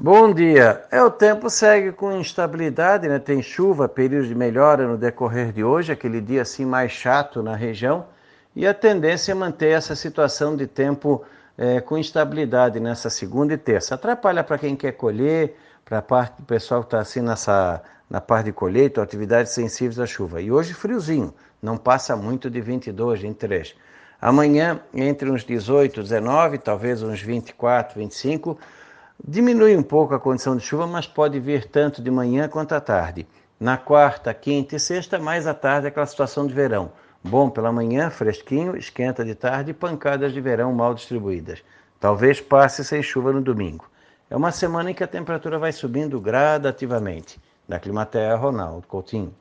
Bom dia. É, o tempo segue com instabilidade, né? Tem chuva, período de melhora no decorrer de hoje, aquele dia assim mais chato na região, e a tendência é manter essa situação de tempo é, com instabilidade nessa segunda e terça. Atrapalha para quem quer colher, para a parte do pessoal que está assim nessa, na parte de colheita, atividades sensíveis à chuva. E hoje friozinho, não passa muito de 22, 23. Amanhã, entre uns 18, 19, talvez uns 24, 25 Diminui um pouco a condição de chuva, mas pode vir tanto de manhã quanto à tarde. Na quarta, quinta e sexta, mais à tarde, aquela situação de verão. Bom pela manhã, fresquinho, esquenta de tarde e pancadas de verão mal distribuídas. Talvez passe sem chuva no domingo. É uma semana em que a temperatura vai subindo gradativamente. Da Climatea, Ronaldo Coutinho.